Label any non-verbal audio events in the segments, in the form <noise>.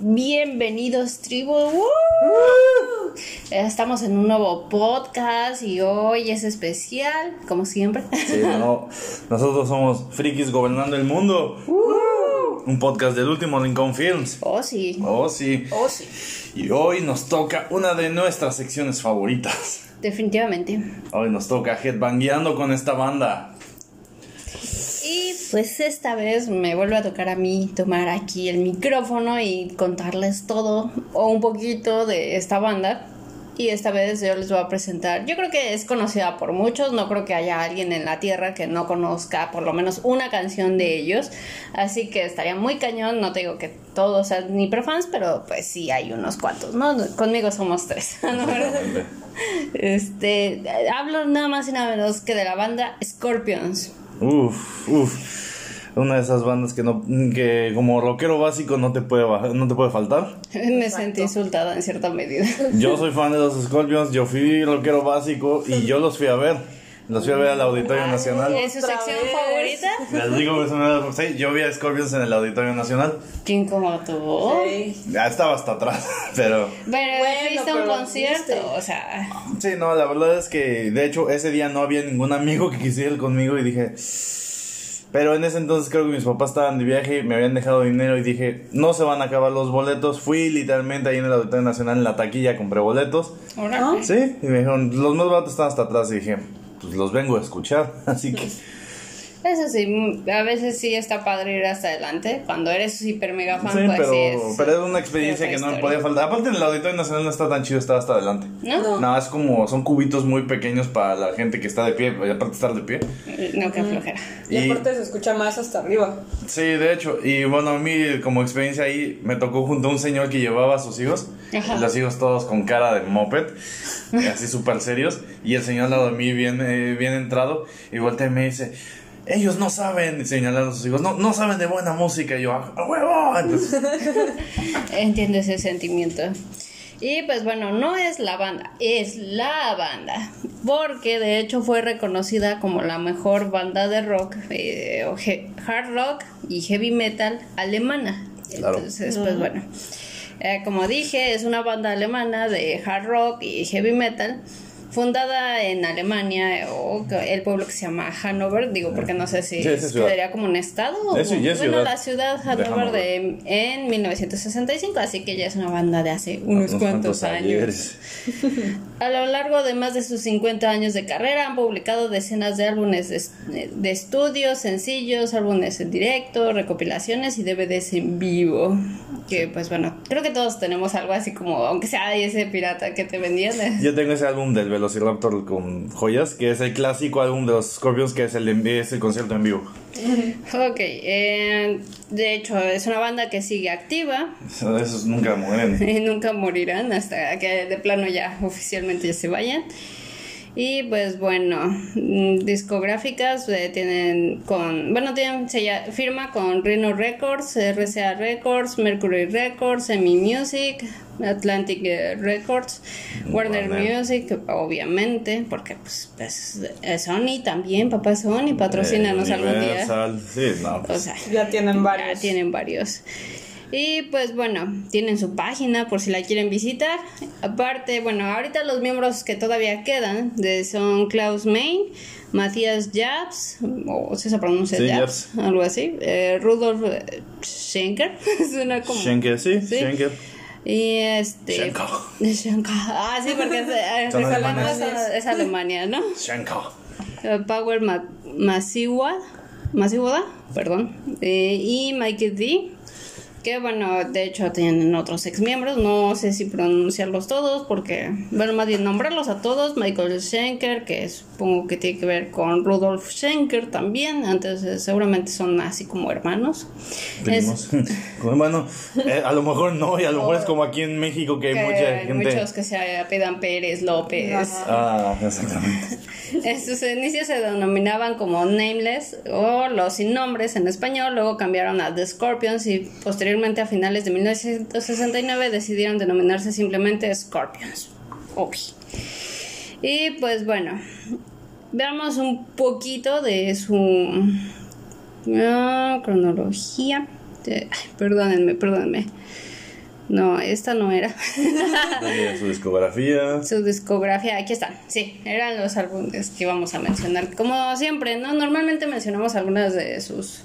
Bienvenidos, tribu. ¡Woo! Estamos en un nuevo podcast y hoy es especial, como siempre. Sí, no, nosotros somos Frikis Gobernando el Mundo. Un podcast del último Lincoln Films. Oh, sí. Oh, sí. Oh, sí. Y hoy nos toca una de nuestras secciones favoritas. Definitivamente. Hoy nos toca headbangueando con esta banda. Pues esta vez me vuelve a tocar a mí tomar aquí el micrófono y contarles todo o un poquito de esta banda. Y esta vez yo les voy a presentar, yo creo que es conocida por muchos, no creo que haya alguien en la tierra que no conozca por lo menos una canción de ellos, así que estaría muy cañón, no te digo que todos sean ni profans, pero pues sí hay unos cuantos, ¿no? Conmigo somos tres, <laughs> ¿no? Este, hablo nada más y nada menos que de la banda Scorpions. Uf, uf. Una de esas bandas que no que como rockero básico no te puede bajar- no te puede faltar. <laughs> Me sentí insultada en cierta medida. Yo soy fan de los Scorpions, yo fui rockero básico y yo los fui a ver. Los fui a ver al Auditorio Nacional. ¿Es su sección vez. favorita? <laughs> Les digo, sí, yo vi a Scorpions en el Auditorio Nacional. ¿Quién como tú? Sí. Ya estaba hasta atrás, <laughs> pero Pero Bueno, fuiste a un concierto, o sea, sí, no, la verdad es que de hecho ese día no había ningún amigo que quisiera ir conmigo y dije, pero en ese entonces creo que mis papás estaban de viaje, me habían dejado dinero y dije, no se van a acabar los boletos. Fui literalmente ahí en el Auditorio Nacional en la taquilla, compré boletos. ahora ¿No? Sí, y me dijeron, los más baratos están hasta atrás y dije, pues los vengo a escuchar, <laughs> así que... Eso sí, mm, a veces sí está padre ir hasta adelante. Cuando eres hiper mega fan, Sí, pues pero, sí es. pero es una experiencia que no me historia. podía faltar. Aparte, en el Auditorio Nacional no está tan chido estar hasta adelante. ¿No? No, es como, son cubitos muy pequeños para la gente que está de pie, y aparte estar de pie. No, que flojera. Y, Y- aparte se escucha más hasta arriba. Sí, de hecho, y bueno, a mí como experiencia ahí me tocó junto a un señor que llevaba a sus hijos, Ajá. los hijos todos con cara de moped, así súper serios, y el señor al lado de mí bien, eh, bien entrado, y voltea y me dice, ellos no saben, señalando a sus hijos, no, no saben de buena música, y yo, ¡a huevo! Entonces, <laughs> Entiendo ese sentimiento. Y pues bueno, no es la banda, es la banda. Porque de hecho fue reconocida como la mejor banda de rock, eh, o hard rock y heavy metal alemana. Claro. Entonces, pues bueno. eh, como dije, es una banda alemana de hard rock y heavy metal. Fundada en Alemania o el pueblo que se llama Hannover, digo porque no sé si Sí, quedaría como un estado o es bueno, ciudad la ciudad Hannover de en 1965, así que ya es una banda de hace unos, cuantos años. <laughs> A lo largo de más de sus 50 años de carrera han publicado decenas de álbumes de, de estudios, sencillos, álbumes en directo, recopilaciones y DVDs en vivo. Que pues bueno, creo que todos tenemos algo así como, aunque sea ese pirata que te vendían. Yo tengo ese álbum del Velociraptor con joyas, que es el clásico álbum de los Scorpions, que es el, es el concierto en vivo. <laughs> Ok, eh, de hecho es una banda que sigue activa. Esos nunca mueren. <laughs> nunca morirán hasta que de plano ya oficialmente ya se vayan. Y pues bueno, mm, discográficas eh, tienen con, bueno, tienen se lla- firma con Rhino Records, RCA Records, Mercury Records, EMI Music, Atlantic eh, Records, Warner, Warner. Music, obviamente, porque pues, pues, Sony también, papá Sony, patrocínanos Eh, algún día. Sí, no, O pues, sea, Ya tienen varios. ya tienen varios. Y pues bueno, tienen su página por si la quieren visitar. Aparte, bueno, ahorita los miembros que todavía quedan de son Klaus Main, Matthias Jabs, o si se pronuncia Sí, Jabs, algo así, eh, Rudolf eh, Schenker, <laughs> suena como... Schenker, sí, Sí. Schenker. Y este... Schenker. Schenker. Ah, sí, porque es, eh, recordamos, alemanes. es Alemania, ¿no? Schenker. Eh, Power Ma Masiwa, Masiwada, perdón, eh, y Mikey D, que bueno, de hecho tienen otros ex miembros, no sé si pronunciarlos todos, porque, bueno, más bien nombrarlos a todos, Michael Schenker, que supongo que tiene que ver con Rudolf Schenker también, entonces seguramente son así como hermanos. Es- <laughs> bueno, eh, a lo mejor no, y a lo mejor es como aquí en México que hay mucha gente. muchos que se apedan Pérez, López. Ajá. Ah, <laughs> exactamente. En sus inicios se denominaban como Nameless o los sin nombres en español, luego cambiaron a The Scorpions y posteriormente a finales de 1969 decidieron denominarse simplemente Scorpions. Ok. Y pues bueno, veamos un poquito de su ah, cronología. De- ay, perdónenme, perdónenme. No, esta no era. Su discografía. Su discografía, aquí están. Sí, eran los álbumes que íbamos a mencionar. Como siempre, ¿no? Normalmente mencionamos algunas de sus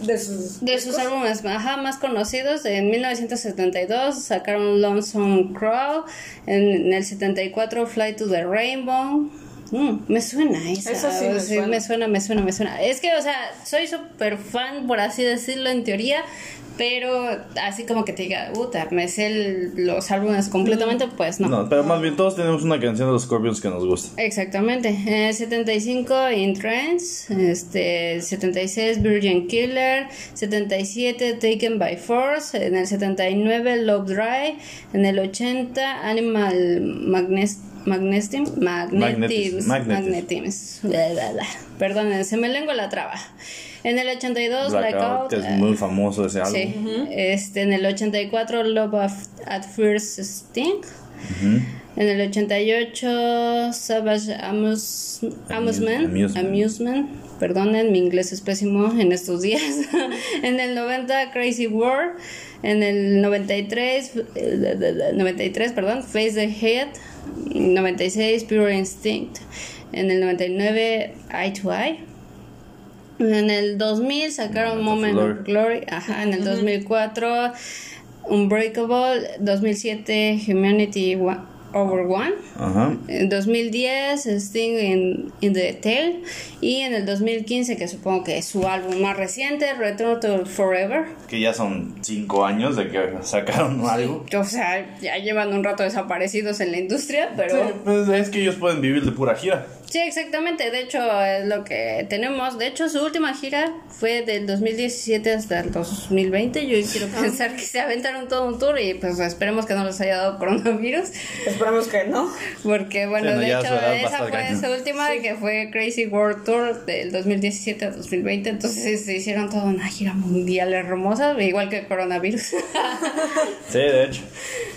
De sus. de sus álbumes ajá, más conocidos. En 1972 sacaron Lonesome Crow. En, el 74 Fly to the Rainbow. Mm, me suena esa. Esa sí me suena. me suena, me suena, me suena. Es que, o sea, soy súper fan, por así decirlo, en teoría. Pero así como que te diga, puta, me sé el- los álbumes completamente, pues no. No, pero más bien todos tenemos una canción de los Scorpions que nos gusta. Exactamente. En el 75 In Trance, este 76 Virgin Killer, 77 Taken by Force, en el 79 Love Dry, en el 80 Animal Magnes Magnetism, Magnetism, Magnetism, magnetism. Magnetism. Bla, bla, bla. Perdón, se me lengua la traba. En el 82 Blackout, Blackout, que es eh, muy famoso ese álbum. Sí, este, en el 84 Love of- at First Sting. En el 88 Savage Amus- Amusement. Amusement. Amusement. Perdonen, mi inglés es pésimo en estos días. <laughs> en el 90 Crazy World. En el 93, eh, 93, perdón, Face the Head. 96 Pure Instinct. En el 99 Eye to Eye. En el 2000 sacaron Moment Moment of of Glory. Ajá, en el 2004 Unbreakable. 2007 Humanity Wa- Over One. Ajá. En 2010 Sting in, in the Tail. Y en el 2015, que supongo que es su álbum más reciente, Return to Forever. Que ya son cinco años de que sacaron algo. O sea, ya llevan un rato desaparecidos en la industria, pero... Sí, pues es que ellos pueden vivir de pura gira. Sí, exactamente. De hecho, es lo que tenemos. De hecho, su última gira fue del 2017 hasta el 2020. Yo quiero pensar que se aventaron todo un tour y pues esperemos que no les haya dado coronavirus. Esperamos que no. Porque, bueno, Sí, no, de hecho, esa fue su última, que fue Crazy World Tour del 2017 a 2020. Entonces se hicieron toda una gira mundial hermosa, igual que el coronavirus. <laughs> Sí, de hecho.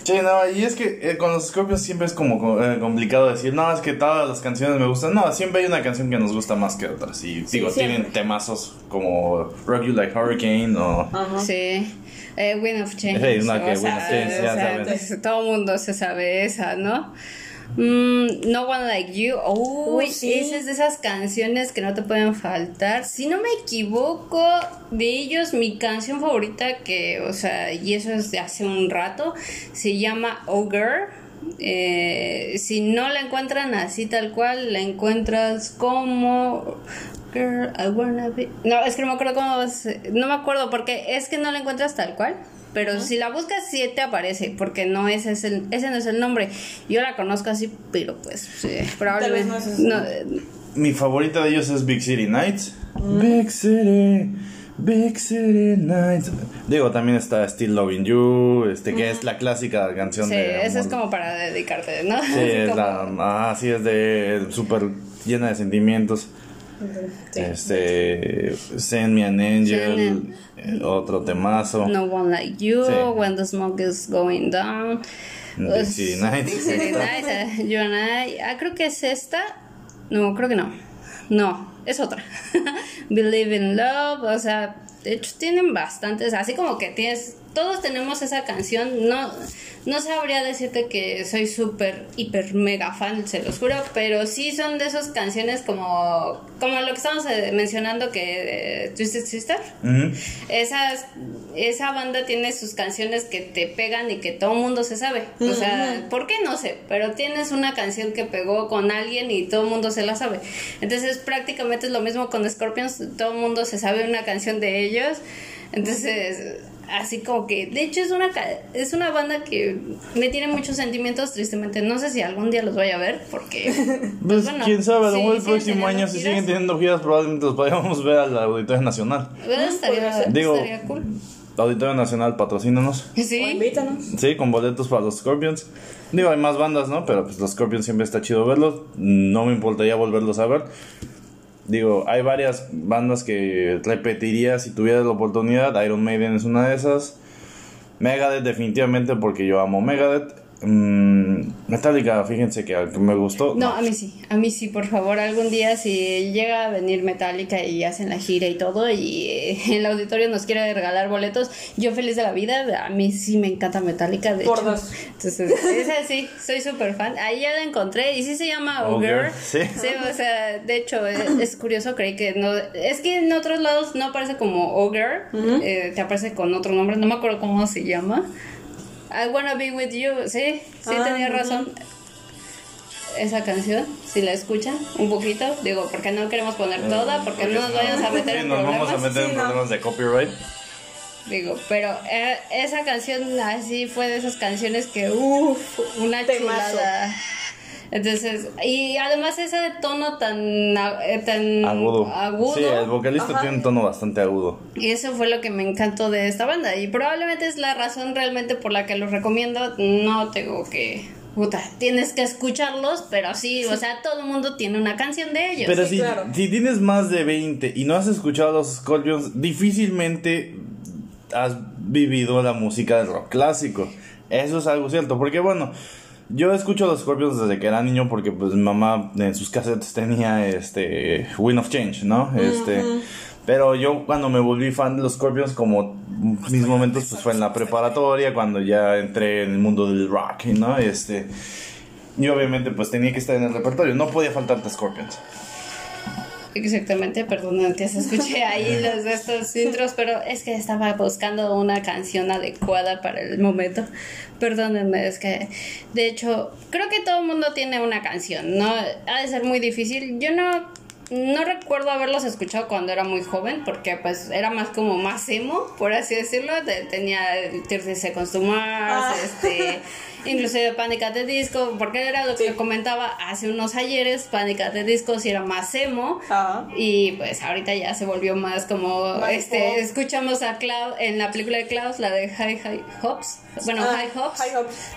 Sí, no, y es que eh, con los Scorpions siempre es como co- eh, complicado decir, no, es que todas las canciones me gustan. No, siempre hay una canción que nos gusta más que otras. Y digo, tienen temazos como Rock You Like Hurricane o... Sí. Eh, Wind of Change. Sí, una que Wind of Change, ya pues, todo el mundo se sabe esa, ¿no? Mm, no One Like You. Uy, Uh, sí. esa es de esas canciones que no te pueden faltar. Si no me equivoco, de ellos, mi canción favorita, que, o sea, y eso es de hace un rato, se llama Oh Girl. Eh, si no la encuentran así tal cual, la encuentras como Girl, I wanna be. No, es que no me acuerdo cómo. No me acuerdo porque es que no la encuentras tal cual. Pero si la buscas, sí te aparece. Porque no ese es el, ese no es el nombre. Yo la conozco así, pero pues. sí, probablemente. no es no, Mi favorita de ellos es Big City Nights. Big City, Big City Nights. Digo, también está Still Loving You, este, que es la clásica canción sí, de... esa es como para dedicarte, ¿no? Sí, <laughs> es como- la, ah, sí, es de súper llena de sentimientos. Sí. Este, Send Me an Angel, eh, otro temazo. No One Like You, Sí. When the Smoke is Going Down. Big Pues, Nights, eh, You and I. Ah, creo que es esta. No, creo que no. No, es otra. <laughs> Believe in Love, o sea, de hecho tienen bastantes, así como que tienes, todos tenemos esa canción, no, no sabría decirte que soy súper, hiper, mega fan, se los juro, pero sí son de esas canciones como, como lo que estamos eh, mencionando que eh, Twisted Sister. Ujú. Esas, esa banda tiene sus canciones que te pegan y que todo el mundo se sabe. O sea, ¿por qué? No sé, pero tienes una canción que pegó con alguien y todo el mundo se la sabe. Entonces prácticamente es lo mismo con Scorpions, todo el mundo se sabe una canción de ellos. Entonces, así como que, de hecho es una, ca- es una banda que me tiene muchos sentimientos, tristemente. No sé si algún día los voy a ver, porque... <laughs> Pues bueno, quién sabe, sí, el próximo año si siguen teniendo giras probablemente los podríamos ver al Auditorio Nacional. Bueno, estaría, Digo- estaría cool. Auditorio Nacional, patrocínanos. O Sí. invítanos. Sí, con boletos para los Scorpions. Digo, hay más bandas, ¿no? Pero pues los Scorpions siempre está chido verlos. No me importaría volverlos a ver. Digo, hay varias bandas que repetiría si tuviera la oportunidad. Iron Maiden es una de esas. Megadeth definitivamente porque yo amo Megadeth. Mm, Metallica, fíjense que me gustó. No, a mí sí, a mí sí, por favor, algún día si llega a venir Metallica y hacen la gira y todo y eh, el auditorio nos quiere regalar boletos, yo feliz de la vida, a mí sí me encanta Metallica, de Por hecho. dos. Entonces, esa sí, soy súper fan. Ahí ya la encontré y sí se llama Ogre, Ogre. sí. Sí, o sea, de hecho, es, es curioso, creí que no. Es que en otros lados no aparece como Ogre, eh, te aparece con otro nombre, no me acuerdo cómo se llama. I wanna be with you, sí, sí Ah, tenía razón. Esa canción, si la escuchan un poquito, digo, porque no queremos poner toda, porque no nos vayamos a meter Sí, en nos problemas. vamos a meter Sí, en no. problemas de copyright. Digo, pero eh, esa canción así fue de esas canciones que, uff, una Temazo. chulada. Entonces, y además ese tono tan, eh, tan Agudo. agudo, Sí, el vocalista Ajá. tiene un tono bastante agudo. y eso fue lo que me encantó de esta banda. Y probablemente es la razón realmente por la que los recomiendo. No tengo que. Puta, tienes que escucharlos, pero sí, o sea, <laughs> todo el mundo tiene una canción de ellos. Pero sí, si, claro. si tienes más de 20 y no has escuchado a los Scorpions, difícilmente has vivido la música del rock clásico. Eso es algo cierto, porque bueno, yo escucho a los Scorpions desde que era niño porque pues mi mamá en sus cassettes tenía este Wind of Change, ¿no? Este, pero yo cuando me volví fan de los Scorpions como mis momentos pues fue en la preparatoria cuando ya entré en el mundo del rock, ¿no? Este y obviamente pues tenía que estar en el repertorio, no podía faltarte Scorpions. Exactamente, perdón que <laughs> se escuché ahí los de estos intros, pero es que estaba buscando una canción adecuada para el momento. Perdónenme, es que de hecho creo que todo el mundo tiene una canción, ¿no? Ha de ser muy difícil. Yo no no recuerdo haberlos escuchado cuando era muy joven, porque pues era más como más emo, por así decirlo. De- tenía el 30 Seconds to Mars, Ah. este, <laughs> inclusive Panic at the Disco, porque era lo que Sí. comentaba hace unos ayeres, Panic at the Disco sí era más emo. Ajá. Y pues ahorita ya se volvió más como Más este pop. escuchamos a Cloud en la película de Klaus, la de High High Hops, bueno, Ah, High Hops. High.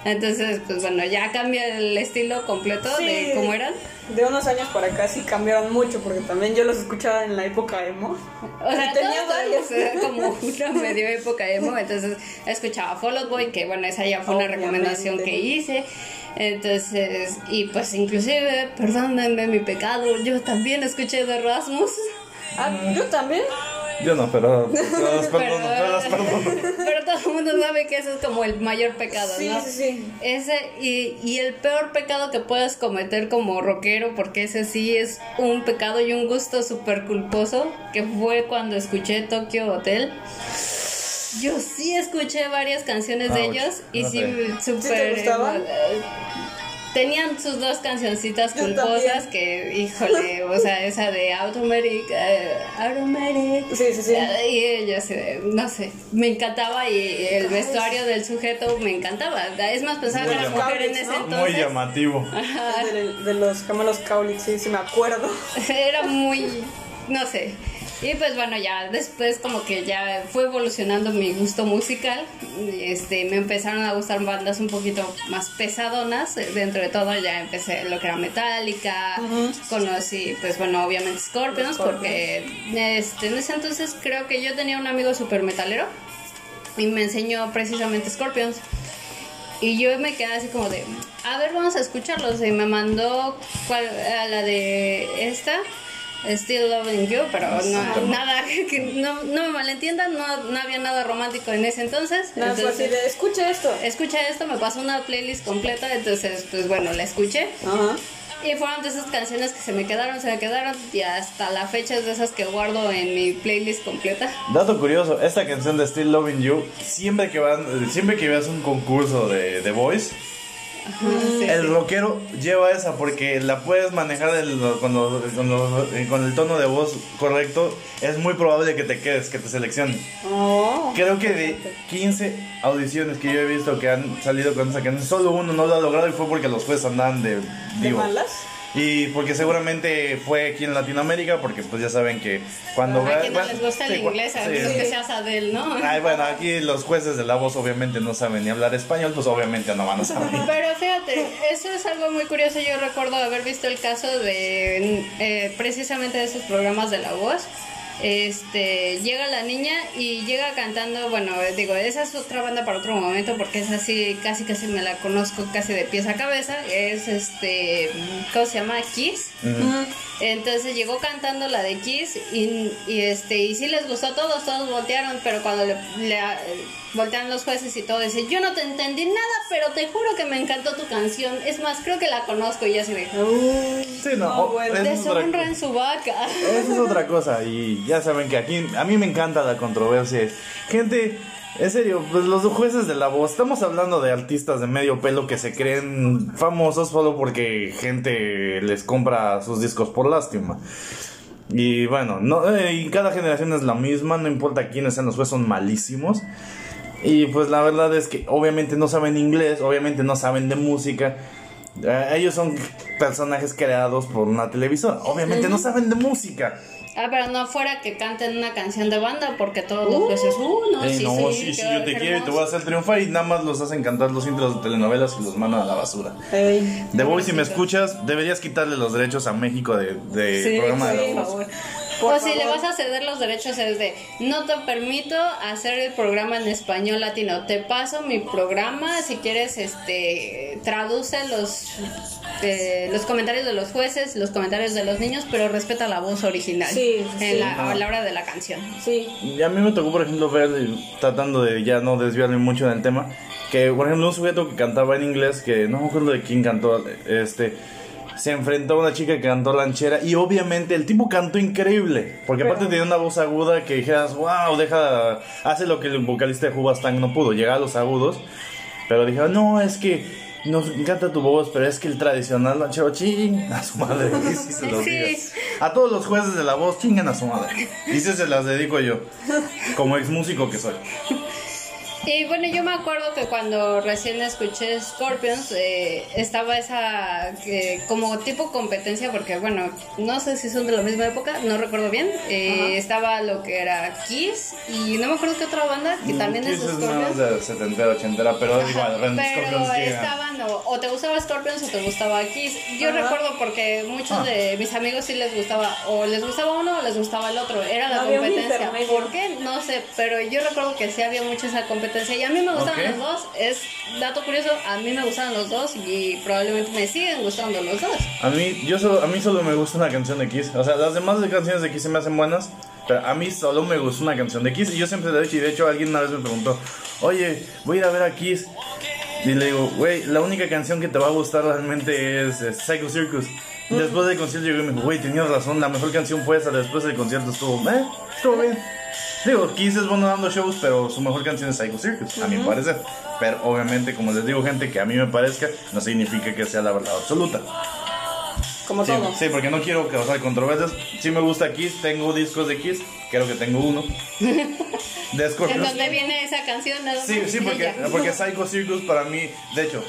Entonces, pues bueno, ya cambia el estilo completo de cómo eran. De unos años para acá sí cambiaron mucho, porque también yo los escuchaba en la época emo. O sea, tenía varios. eh, como <laughs> una medio época emo, entonces escuchaba Fall Out Boy, que bueno, esa ya fue una Obviamente. Que hice. Entonces, y pues inclusive, perdónenme mi pecado, yo también escuché de Rasmus. Ah, yo también. Yo no, pero, <laughs> pero las perdono, Pero- pero las perdono. Pero todo el mundo sabe que eso es como el mayor pecado, Sí, ¿no? sí, sí. Ese y, y el peor pecado que puedes cometer como rockero, porque ese sí es un pecado y un gusto súper culposo, que fue cuando escuché Tokyo Hotel. Yo sí escuché varias canciones de Ouch, ellos y no sí, súper... gustaban? eh, Tenían sus dos cancioncitas culposas que, híjole, o sea, esa de Automatic, eh, Automatic, Sí, sí, sí. y ella así de, no sé, me encantaba y el vestuario del sujeto me encantaba. Es más, pensaba Muy que era mujer en ese ¿no? Muy entonces. llamativo. De, de los gemelos Kaulitz, sí, sí me acuerdo. Era muy, no sé. Y pues bueno, ya después como que ya fue evolucionando mi gusto musical. Este, me empezaron a gustar bandas un poquito más pesadonas. Dentro de todo ya empecé lo que era Metallica. Conocí, pues bueno, obviamente Scorpions, porque este, en ese entonces creo que yo tenía un amigo super metalero y me enseñó precisamente Scorpions. Y yo me quedé así como de, a ver, vamos a escucharlos. Y me mandó a la de esta, Still Loving You, pero no, nada, <laughs> que no, no me malentiendan, no, no había nada romántico en ese entonces. Así entonces, de, escucha esto. escucha esto, me pasó una playlist completa, entonces, pues bueno, la escuché. Ajá. Y fueron de esas canciones que se me quedaron, se me quedaron, y hasta la fecha es de esas que guardo en mi playlist completa. Dato curioso, esta canción de Still Loving You, siempre que van, siempre que veas un concurso de The Voice, Sí, el sí. rockero lleva esa porque la puedes manejar el- con, los- con los- eh, con el tono de voz correcto. Es muy probable que te quedes, que te seleccionen. Oh. Creo que de 15 audiciones que yo he visto que han salido con esa canción, solo uno no lo ha logrado y fue porque los jueces andaban de ¿De divo. malas? Y porque seguramente fue aquí en Latinoamérica, porque pues ya saben que cuando... A quien no bueno, les gusta el inglés, a sí. menos que seas Adele, ¿no? Ay, bueno, aquí los jueces de la voz obviamente no saben ni hablar español, pues obviamente no van a saber. <laughs> Pero fíjate, eso es algo muy curioso. Yo recuerdo haber visto el caso de eh, precisamente de esos programas de la voz. Este llega la niña y llega cantando, bueno, digo, esa es otra banda para otro momento porque es así, casi casi me la conozco casi de pies a cabeza, es este, ¿cómo se llama? Kiss. Entonces llegó cantando la de Kiss y, y, este y sí les gustó a todos, todos voltearon, pero cuando le, le voltean los jueces y todo, dice, yo no te entendí nada, pero te juro que me encantó tu canción. Es más, creo que la conozco y ya se dijo, Sí, no, o- esa es otra- deshonra en su vaca. Esa es otra cosa y ya saben que aquí a mí me encanta la controversia. Gente, en serio, pues los jueces de la voz, estamos hablando de artistas de medio pelo que se creen famosos solo porque gente les compra sus discos por lástima. Y bueno, no, eh, y cada generación es la misma, no importa quiénes sean los jueces, son malísimos. Y pues la verdad es que obviamente no saben inglés, obviamente no saben de música. Eh, ellos son personajes creados por una televisora. Obviamente no saben de música. Ah, pero no fuera que canten una canción de banda porque todos los jueces, uh, no, Eh, sí, no, sí, sí, yo te quiero y te voy a hacer triunfar y nada más los hacen cantar los intros de telenovelas y los mandan a la basura. Ey. De Boy, si me escuchas, deberías quitarle los derechos a México de, de Sí, programa de la voz. Favor. Por o si le favor. vas a ceder los derechos es de no te permito hacer el programa en español latino te paso mi programa si quieres este traduce los eh, los comentarios de los jueces los comentarios de los niños pero respeta la voz original Sí, en sí. la, a la hora de la canción Sí. Y a mí me tocó, por ejemplo, ver, tratando de ya no desviarme mucho del tema, que, por ejemplo, un sujeto que cantaba en inglés, que no me acuerdo de quién cantó, este, se enfrentó a una chica que cantó lanchera y obviamente el tipo cantó increíble, porque aparte tenía una voz aguda que dijeras, wow, deja, hace lo que el vocalista de Hubastang no pudo, llegar a los agudos, pero dije, no, es que nos encanta tu voz, pero es que el tradicional lanchero, ching, a su madre, <laughs> y sí se los Sí. A todos los jueces de la voz, chingan a su madre. Y se las dedico yo, como ex músico que soy. Y bueno, yo me acuerdo que cuando recién escuché Scorpions eh, estaba esa eh, como tipo competencia, porque bueno, no sé si son de la misma época, no recuerdo bien. Eh, estaba lo que era Kiss y no me acuerdo qué otra banda que también es Kiss es Scorpions. de setentera, ochentera, pero es igual, Ren Pero estaban o, o te gustaba Scorpions o te gustaba Kiss. Yo Ajá. recuerdo porque muchos Ah. de mis amigos sí les gustaba o les gustaba uno o les gustaba el otro. Era la No competencia. ¿Por qué? No sé, pero yo recuerdo que sí había mucho esa competencia y a mí me gustaban Ok. los dos. Es dato curioso, a mí me gustaban los dos y probablemente me siguen gustando los dos. A mí, yo solo, a mí solo me gusta una canción de Kiss. O sea, las demás de canciones de Kiss se me hacen buenas, pero a mí solo me gusta una canción de Kiss. Y yo siempre le he dicho, y de hecho alguien una vez me preguntó, oye, voy a ir a ver a Kiss. Y le digo, güey, la única canción que te va a gustar realmente es, eh, Psycho Circus. Después del concierto llegó y me dijo, güey, tenías razón, la mejor canción fue esa. Después del concierto estuvo, eh, estuvo bien. Digo, Kiss es bueno dando shows, pero su mejor canción es Psycho Circus, a mi parecer. Pero obviamente, como les digo, gente, que a mí me parezca, no significa que sea la verdad absoluta. Como Sí, todo. sí, porque no quiero causar controversias. Sí me gusta Kiss, tengo discos de Kiss, creo que tengo uno. <laughs> De ¿En dónde viene esa canción? Nada Sí, sí, porque, porque Psycho Circus para mí, de hecho,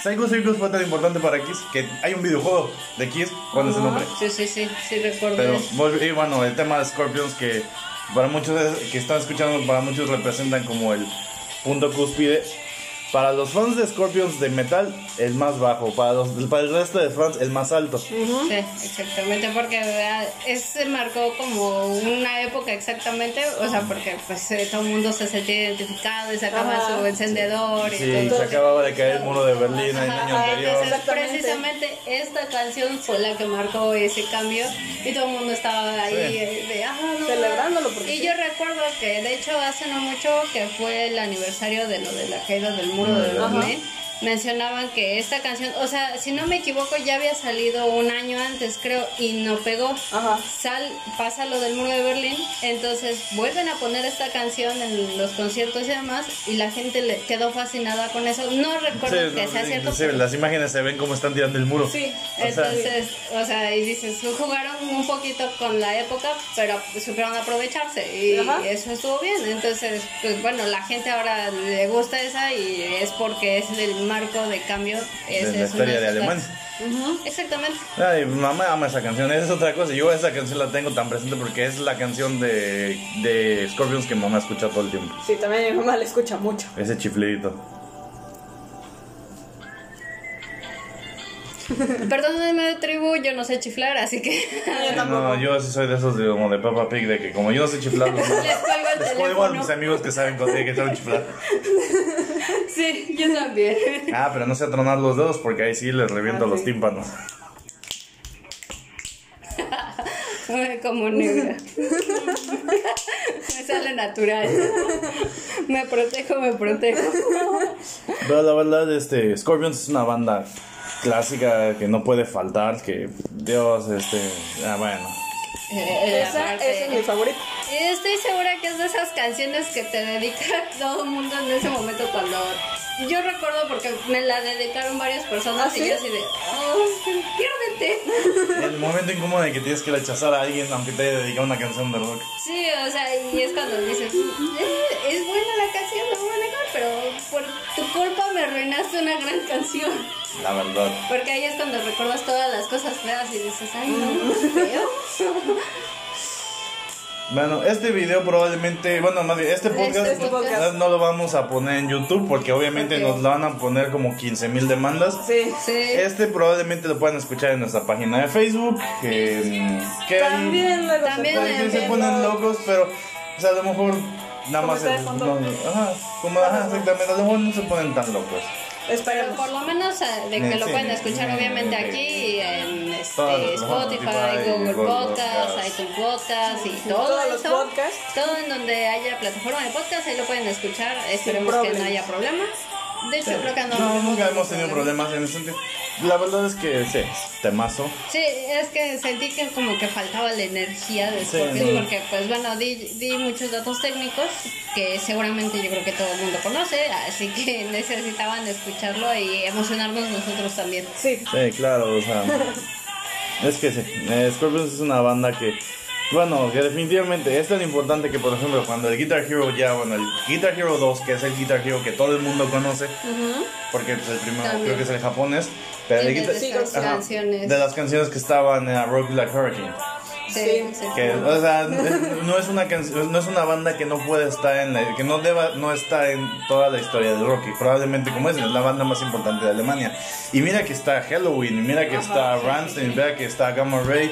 Psycho Circus fue tan importante para Kiss que hay un videojuego de Kiss, ¿cuál es el nombre? Sí, sí, sí, sí recuerdo. Pero, y bueno, el tema de Scorpions que para muchos que están escuchando, para muchos representan como el punto cúspide. Para los fans de Scorpions de metal, el más bajo. Para, los, para el resto de fans, el más alto. Sí, exactamente, porque ese marcó como una época exactamente, o sea, porque pues eh, todo el mundo se sentía identificado y sacaba Ajá. su encendedor y Sí, todo. se acababa de caer el muro de Berlín el año Ajá, anterior. entonces precisamente esta canción fue la que marcó ese cambio y todo el mundo estaba ahí Sí. eh, de, ah, no, Celebrándolo, porque Y sí. yo recuerdo que de hecho hace no mucho que fue el aniversario de lo de la caída del muro de Ajá. Berlín. Mencionaban que esta canción, o sea, si no me equivoco, ya había salido un año antes, creo, y no pegó. Ajá. Sal, pasa lo del muro de Berlín, entonces vuelven a poner esta canción en los conciertos y demás, y la gente le quedó fascinada con eso. No recuerdo Sí, que no, sea cierto. pero- las imágenes se ven como están tirando el muro. Sí. O sea, entonces, o sea, y dices, jugaron un poquito con la época, pero supieron aprovecharse y Ajá. eso estuvo bien. Entonces, pues bueno, la gente ahora le gusta esa y es porque es el marco de cambio. de la es una historia de Alemania. Exactamente. Ay, mamá ama esa canción, esa es otra cosa. Yo esa canción la tengo tan presente porque es la canción de, de Scorpions que mamá escucha todo el tiempo. Sí, también mi mamá le escucha mucho. Ese chiflidito. <laughs> Perdónenme, tribu, yo no sé chiflar, así que No, yo sí soy de esos de, como de Peppa Pig, de que como yo no sé chiflar, <laughs> los- les cuelgo el les cuelgo a mis amigos que saben que saben chiflar. <laughs> Sí, yo también. Ah, pero no sé tronar los dedos porque ahí sí les reviento Ah, los sí. tímpanos. Como negra. Me sale natural. Me protejo, me protejo. Pero la verdad, este, Scorpions es una banda clásica que no puede faltar, que Dios, este, ah, bueno. Eh, Esa, es mi favorita. Estoy segura que es de esas canciones que te dedica <laughs> todo el mundo en ese momento cuando... Yo recuerdo porque me la dedicaron varias personas ¿Ah, y sí? yo así de... ¡Oh, piérdete! <laughs> El momento incómodo de que tienes que rechazar a alguien aunque te haya dedicado una canción de rock. Sí, o sea, y es cuando dices... "Eh, es buena la canción, no voy a negar, pero por tu culpa me arruinaste una gran canción. La verdad. Porque ahí es cuando recuerdas todas las cosas feas y dices, ay, no, feo. <laughs> Bueno, este video probablemente, bueno, más bien, este podcast, Este podcast. no, no lo vamos a poner en YouTube porque obviamente nos lo van a poner como 15 mil demandas. Sí. Sí. Este probablemente lo puedan escuchar en nuestra página de Facebook. Que, También luego También se ponen locos, pero, o sea, a lo mejor nada más. fondo. no, ajá, como, ajá, exactamente, a lo mejor no se ponen tan locos. Pero Esperemos. por lo menos eh, de que Sí, lo pueden sí, escuchar sí, obviamente sí. aquí en este, Spotify, Spotify, Google Google Podcast, Podcast. iTunes Podcast y todo Todos los eso. podcasts. Todo en donde haya plataforma de podcast, ahí lo pueden escuchar. Esperemos que problemas. no haya problema. De hecho, creo que no. Nunca tenido hemos tenido problemas en ese sentido. La verdad es que sí, temazo. Sí, es que sentí que como que faltaba la energía de sí. porque pues bueno, di, di muchos datos técnicos que seguramente yo creo que todo el mundo conoce, así que <laughs> necesitaban escucharlo y emocionarnos nosotros también. Sí. Sí, claro, o sea. <laughs> es que sí, eh, Scorpions es una banda que. Bueno, que definitivamente es tan importante que, por ejemplo, cuando el Guitar Hero ya, bueno, el Guitar Hero 2, que es el Guitar Hero que todo el mundo conoce, porque pues, el primero También. creo que es el japonés, pero el Guitar de Ajá, canciones. de las canciones que estaban en Rock Like Hurricane. Sí, Que, sí. o sea, es- no es una canción, no es una banda que no puede estar en la, que no deba, no está en toda la historia del rock. Y probablemente, como dicen, es la banda más importante de Alemania. Y mira que está Halloween, y mira que está Rammstein, y mira que está Gamma Ray.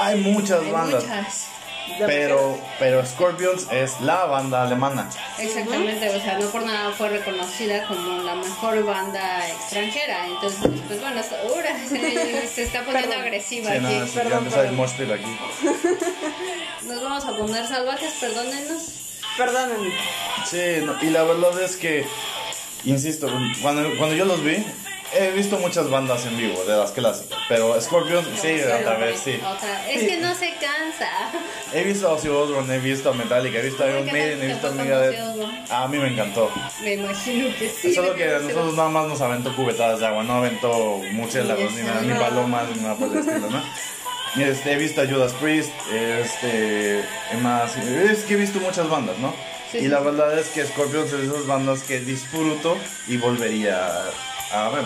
Hay muchas Hay bandas, muchas. pero, pero Scorpions es la banda alemana. Exactamente, o sea, no por nada fue reconocida como la mejor banda extranjera. Entonces, pues bueno, hasta ahora se, <laughs> se está poniendo Perdón. agresiva Sí, aquí. nada, sí, ya perdón, el perdón. aquí. <laughs> Nos vamos a poner salvajes, perdónenos. Perdónenme. Sí, no, y la verdad es que, insisto, cuando, cuando yo los vi, he visto muchas bandas en vivo, de las clásicas, pero Scorpions, sí, otra vez, sí. Otra- Es Sí. que no se cansa. He visto a Ozzy Osbourne, he visto a Metallica, he visto a Iron ¿Qué Maiden, he visto a Megadeth. A mí me encantó. Me imagino que sí. Solo que a nosotros nada más nos aventó cubetadas de agua, no aventó murciélagos, ni, ni palomas, ni nada por el estilo, ¿no? <laughs> Este, he visto a Judas Priest, este, ¿qué más, es que he visto muchas bandas, ¿no? Sí, y sí, la verdad es que Scorpions es de esas bandas que disfruto y volvería a, a ver.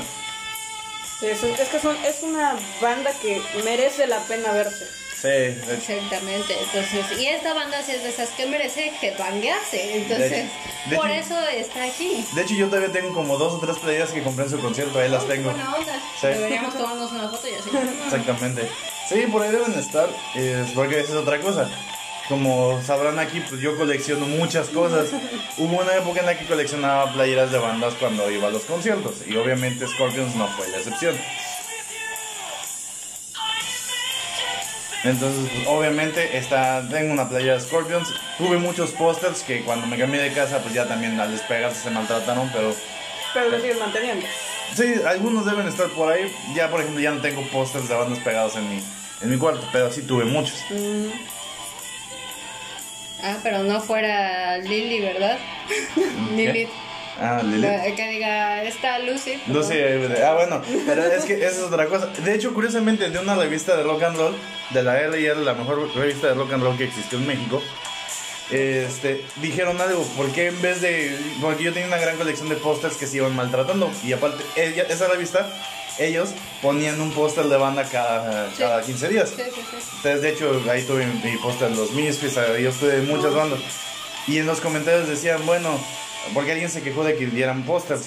Sí, es, es que son, es una banda que merece la pena verse. Sí, de hecho. Exactamente, entonces, y esta banda sí es de esas que merece headbanguearse, entonces, De hecho- de por hecho- eso está aquí. De hecho, yo todavía tengo como dos o tres playeras que compré en su concierto, ahí las tengo. Buena onda, Sí. deberíamos tomarnos una foto y así. <laughs> Exactamente. Sí, por ahí deben estar. Es porque esa es otra cosa. Como sabrán aquí, pues yo colecciono muchas cosas. Hubo una época en la que coleccionaba playeras de bandas cuando iba a los conciertos. Y obviamente Scorpions no fue la excepción. Entonces, pues, obviamente, está, tengo una playera de Scorpions. Tuve muchos pósters que cuando me cambié de casa, pues ya también al despegarse se maltrataron, pero Pero lo siguen manteniendo. Sí, algunos deben estar por ahí. Ya, por ejemplo, ya no tengo pósters de bandas pegados en mi, en mi cuarto, pero sí tuve muchos. Ah, pero no fuera Lily, ¿verdad? <laughs> Lily. Ah, Lili. Que diga, está Lucy. Sé, eh, ah, bueno, pero es que esa es otra cosa. De hecho, curiosamente, de una revista de rock and roll, de la R&R, la mejor revista de rock and roll que existió en México, este, dijeron algo, porque en vez de, porque yo tenía una gran colección de pósters que se iban maltratando, y aparte, ella- esa revista, ellos ponían un póster de banda cada, Sí. cada 15 días. Sí, sí, sí. Entonces, de hecho, ahí tuve mi póster de los Misfits, yo tuve muchas bandas. Y en los comentarios decían, bueno, porque alguien se quejó de que dieran pósters.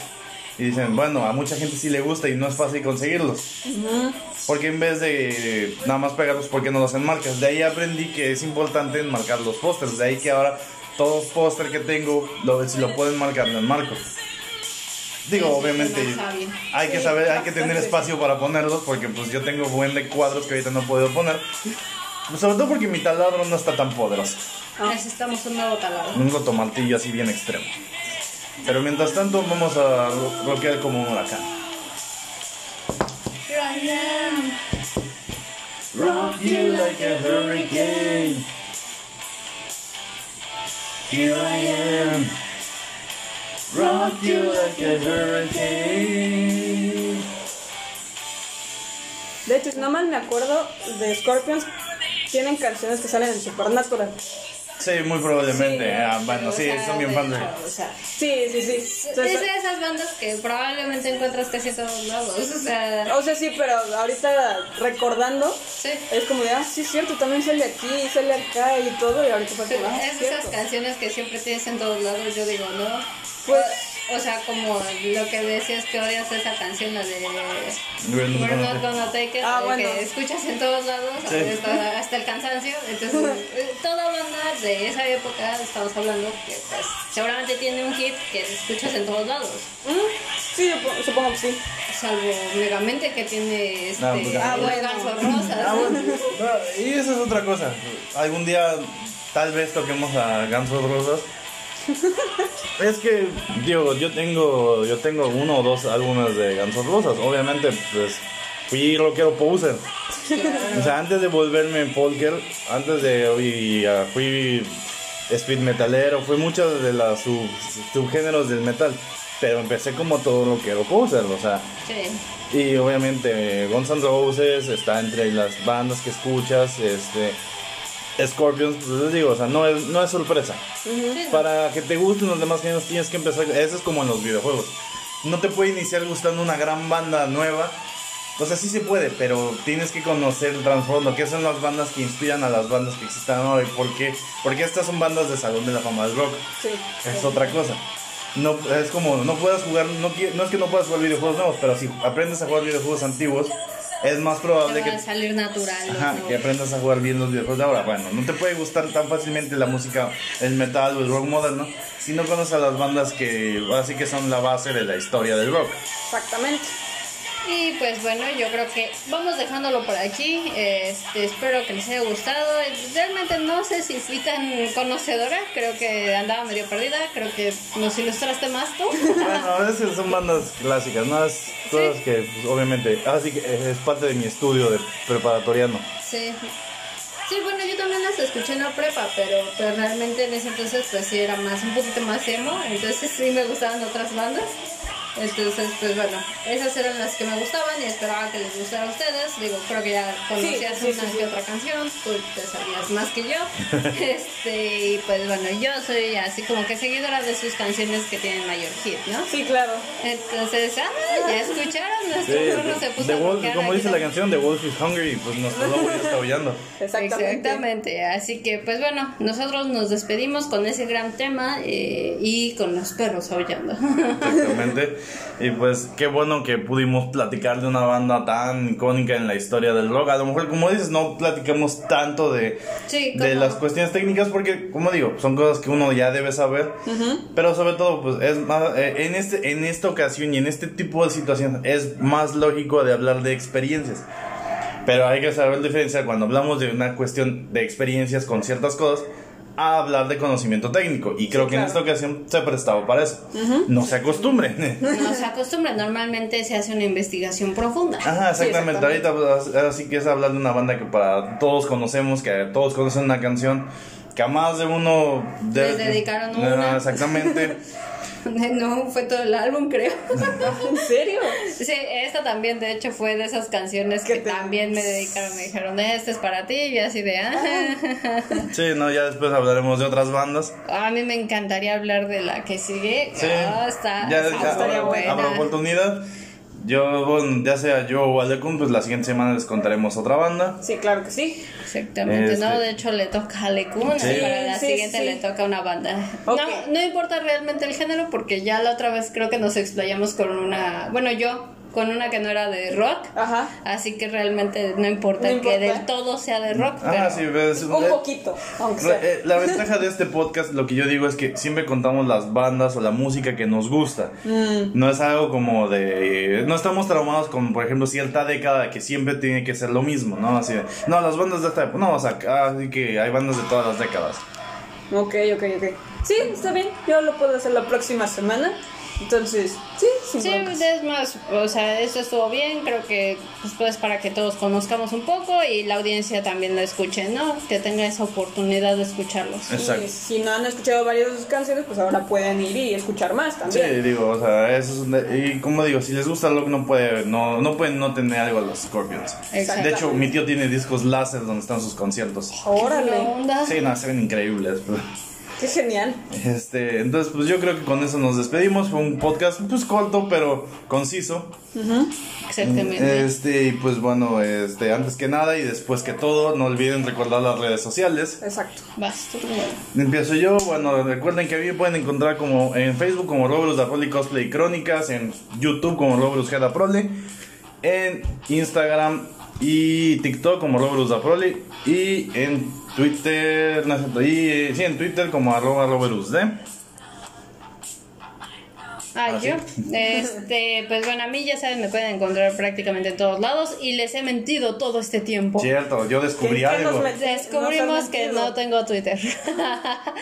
Y dicen, bueno, a mucha gente sí le gusta y no es fácil conseguirlos. Porque en vez de nada más pegarlos, ¿por qué no los enmarcas? De ahí aprendí que es importante enmarcar los pósters. De ahí que ahora todos los pósters que tengo, lo, si lo pueden marcar, lo enmarco. Digo, Sí, obviamente sí, hay que saber, hay que tener espacio para ponerlos porque pues yo tengo buen de cuadros que ahorita no puedo poner. Pues, sobre todo porque mi taladro no está tan poderoso. Necesitamos un nuevo taladro. Un rotomartillo así bien extremo. Pero mientras tanto vamos a rockear como un huracán. Here I am. Rock you like a hurricane. Here I am. Rock you like a hurricane. De hecho, si no mal me acuerdo, de Scorpions tienen canciones que salen en Supernatural. Sí, muy probablemente. Sí, Ah, bueno, sí, sea, son bien fans de. o sea, Sí, sí, sí. es Entonces, de esas bandas que probablemente encuentras casi en todos lados. O sea, o sea, sí, pero ahorita recordando, sí. es como de, ah, sí, es cierto, también sale aquí, sale acá y todo, y ahorita fue Sí, como, ah, es esas canciones que siempre tienes en todos lados, yo digo, ¿no? Pues- o sea, como lo que decías que odias esa canción, la de We're not We're gonna Not take- Gonna Take It, Ah, bueno. que escuchas en todos lados, Sí. hasta, hasta el cansancio. Entonces, <laughs> eh, toda banda de esa época, estamos hablando que pues, seguramente tiene un hit que escuchas en todos lados. Mm, Sí, supo- supongo que sí. Salvo Megamente que tiene este, Ah, pues, ah, bueno. Rosas. Ah, bueno. <laughs> No, y esa es otra cosa. Algún día tal vez toquemos a Guns N' Roses. Es que, digo, yo tengo, yo tengo uno o dos álbumes de Guns N' Roses. Obviamente, pues, fui rockero poser. O sea, antes de volverme polker, antes de, y, fui speed metalero, fui muchos de los sub- subgéneros del metal. Pero empecé como todo rockero poser, o sea, Sí. y obviamente Guns N' Roses está entre las bandas que escuchas, este Scorpions, pues les digo, o sea, no es, no es sorpresa. Para que te gusten los demás géneros tienes que empezar, eso es como en los videojuegos. No te puede iniciar gustando una gran banda nueva. O sea, sí se puede, pero tienes que conocer el trasfondo, qué son las bandas que inspiran a las bandas que existen ahora y por qué. Porque estas son bandas de salón de la fama del rock. Sí. Es otra cosa. No, es como, no puedes jugar, no, no es que no puedas jugar videojuegos nuevos, pero si aprendes a jugar videojuegos antiguos, es más probable que, salir natural. ajá, ¿no? que aprendas a jugar bien los videojuegos de ahora. Bueno, no te puede gustar tan fácilmente la música, el metal o el rock moderno, si no conoces a las bandas que así que son la base de la historia del rock. Exactamente. Y pues bueno, yo creo que vamos dejándolo por aquí. Este, espero que les haya gustado. Realmente no sé si fui tan conocedora, creo que andaba medio perdida, creo que nos ilustraste más tú. Bueno, veces son bandas clásicas, ¿no? Es cosas que, pues, obviamente, así que es parte de mi estudio de preparatoriano. Sí. Sí, bueno, yo también las escuché en la prepa, pero pues realmente en ese entonces pues sí era más, un poquito más emo, entonces sí me gustaban otras bandas. Entonces, pues bueno, esas eran las que me gustaban y esperaba que les gustara a ustedes. Digo, creo que ya conocías sí, sí, una sí. que otra canción, tú te sabías más que yo. <laughs> este, y pues bueno, yo soy así como que seguidora de sus canciones que tienen mayor hit, ¿no? Sí, claro. Entonces, ah, ya escucharon, Sí, nuestro perro se puso The a Wolf, rockear como dice la canción, The Wolf is Hungry, pues nuestro lobo ya está aullando. <laughs> Exactamente. Exactamente, así que pues bueno, nosotros nos despedimos con ese gran tema eh, y con los perros aullando. <laughs> Exactamente. <laughs> Y pues qué bueno que pudimos platicar de una banda tan icónica en la historia del rock. A lo mejor, como dices, no platicamos tanto de, Sí, de las cuestiones técnicas porque, como digo, son cosas que uno ya debe saber. Pero sobre todo, pues es más, eh, en, este, en esta ocasión y en este tipo de situaciones es más lógico de hablar de experiencias. Pero hay que saber diferenciar cuando hablamos de una cuestión de experiencias con ciertas cosas a hablar de conocimiento técnico. Y creo que en claro. esta ocasión se ha prestado para eso. No se acostumbren. No se acostumbra, normalmente se hace una investigación profunda. Ajá, exactamente. Sí, exactamente. Ahorita pues, así que es hablar de una banda que para todos conocemos, que todos conocen una canción, que a más de uno... de- Les dedicaron una. Exactamente. <laughs> <laughs> No, fue todo el álbum, creo. <laughs> ¿En serio? Sí, esta también, de hecho, fue de esas canciones que te- también me dedicaron. Me dijeron, este es para ti, y así de, ah. <laughs> Sí, no, ya después hablaremos de otras bandas. A mí me encantaría hablar de la que sigue. Sí. Ah, está, ya, está ya estaría habrá, buena. habrá oportunidad. Yo, bueno, ya sea yo o Alecun, pues la siguiente semana les contaremos otra banda. Sí, claro que sí. Exactamente, Este- no, de hecho le toca a Lekun, Sí. para la Sí, siguiente sí. le toca una banda. No, no importa realmente el género porque ya la otra vez creo que nos explayamos con una, bueno yo, con una que no era de rock, Ajá. así que realmente no importa, No importa. que del todo sea de rock, Ah, pero sí, ves. Un eh, poquito, aunque sea. eh, La ventaja de este podcast, lo que yo digo es que siempre contamos las bandas o la música que nos gusta. Mm. No es algo como de... No estamos traumados con, por ejemplo, cierta década que siempre tiene que ser lo mismo, ¿no? Así de, no, las bandas de esta época, no, o sea, así que hay bandas de todas las décadas. Ok, ok, ok. Sí, está bien. Yo lo puedo hacer la próxima semana. Entonces, sí, sin Sí, broncas. es más, o sea, eso estuvo bien, creo que pues, pues para que todos conozcamos un poco y la audiencia también lo escuche, ¿no? Que tenga esa oportunidad de escucharlos. Exacto. Y si no han escuchado varias de sus canciones, pues ahora pueden ir y escuchar más Sí, también. digo, o sea, eso es un de- y como digo, si les gusta rock no puede, no, no pueden no tener algo a los Scorpions. Exacto. De hecho, mi tío tiene discos láser donde están sus conciertos. ¿Qué Órale? Sí, no, se ven increíbles. pero- qué genial. Este, entonces, pues yo creo que con eso nos despedimos. Fue un podcast, pues corto, pero conciso. Exactamente. Este, y pues bueno, este, antes que nada y después que todo, no olviden recordar las redes sociales. Exacto. Vas tú. Empiezo yo, bueno, recuerden que a mí me pueden encontrar como en Facebook como Roberus da Prole Cosplay Crónicas, en YouTube como Roberus Geda Prole, en Instagram y TikTok como Roberus da Prole y en Twitter, no es y sí, en Twitter como arroba Roberus D. Ah, Ah, yo. Este, pues bueno, a mí ya saben, me pueden encontrar prácticamente en todos lados y les he mentido todo este tiempo. Cierto, yo descubrí ¿Qué- qué algo. Descubrimos que no tengo Twitter.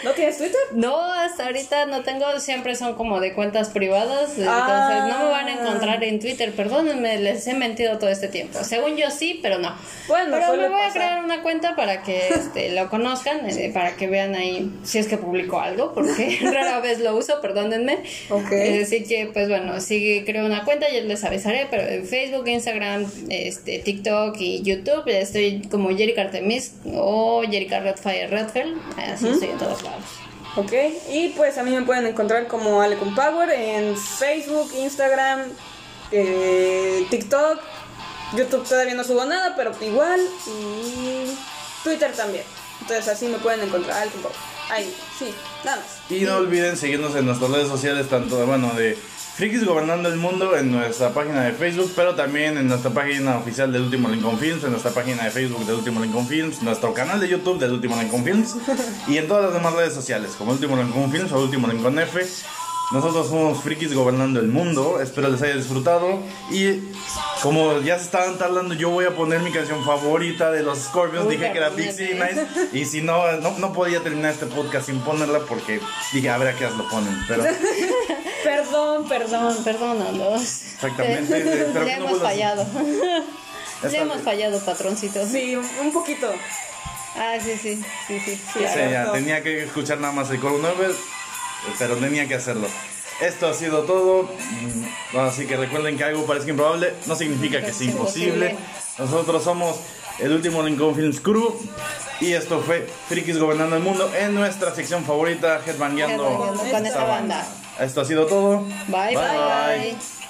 ¿No tienes Twitter? No, hasta ahorita no tengo, siempre son como de cuentas privadas, entonces Ah. no me van a encontrar en Twitter, perdónenme, les he mentido todo este tiempo. Según yo sí, pero no. Bueno, pero me voy a crear una cuenta para que este, lo conozcan, eh, para que vean ahí si es que publico algo, porque <laughs> rara vez lo uso, perdónenme. Ok. Eh, Así que, pues bueno, si creo una cuenta, ya les avisaré, pero en Facebook, Instagram, este, TikTok y YouTube estoy como Jerry Artemis o Jerica Redfire Redfell, así estoy en todos lados. Ok, y pues a mí me pueden encontrar como Alecon Power en Facebook, Instagram, eh, TikTok, YouTube todavía no subo nada, pero igual, y Twitter también. Entonces así me pueden encontrar Alecon Power. Ahí, sí, nada. Y no olviden seguirnos en nuestras redes sociales, tanto de, bueno, de Frikis Gobernando el Mundo en nuestra página de Facebook, pero también en nuestra página oficial del Último Lincoln Films, en nuestra página de Facebook del Último Lincoln Films, nuestro canal de YouTube del Último Lincoln Films y en todas las demás redes sociales, como Último Lincoln Films o Último Lincoln F. Nosotros somos Frikis Gobernando el Mundo, espero les haya disfrutado y como ya se estaban tardando, yo voy a poner mi canción favorita de los Scorpions, Uy, dije que era Pixie Nice y si no, no, no podía terminar este podcast sin ponerla porque dije, a ver a qué lo ponen, pero <laughs> Perdón, perdón. Perdónanos. Exactamente, <laughs> Le pero que no hemos fallado. Le <laughs> Esta- hemos fallado, patroncito. Sí, un, poquito. Ah, sí, sí, sí, sí. Sí, Sí, ya, tenía que escuchar nada más el coro 9, pero tenía que hacerlo. Esto ha sido todo, mm, así que recuerden que algo parezca improbable no significa que sea imposible. Nosotros somos el último Lincoln Films Crew y esto fue Frikis Gobernando el Mundo en nuestra sección favorita, Headbangueando con esta banda. Esto ha sido todo. Bye, bye.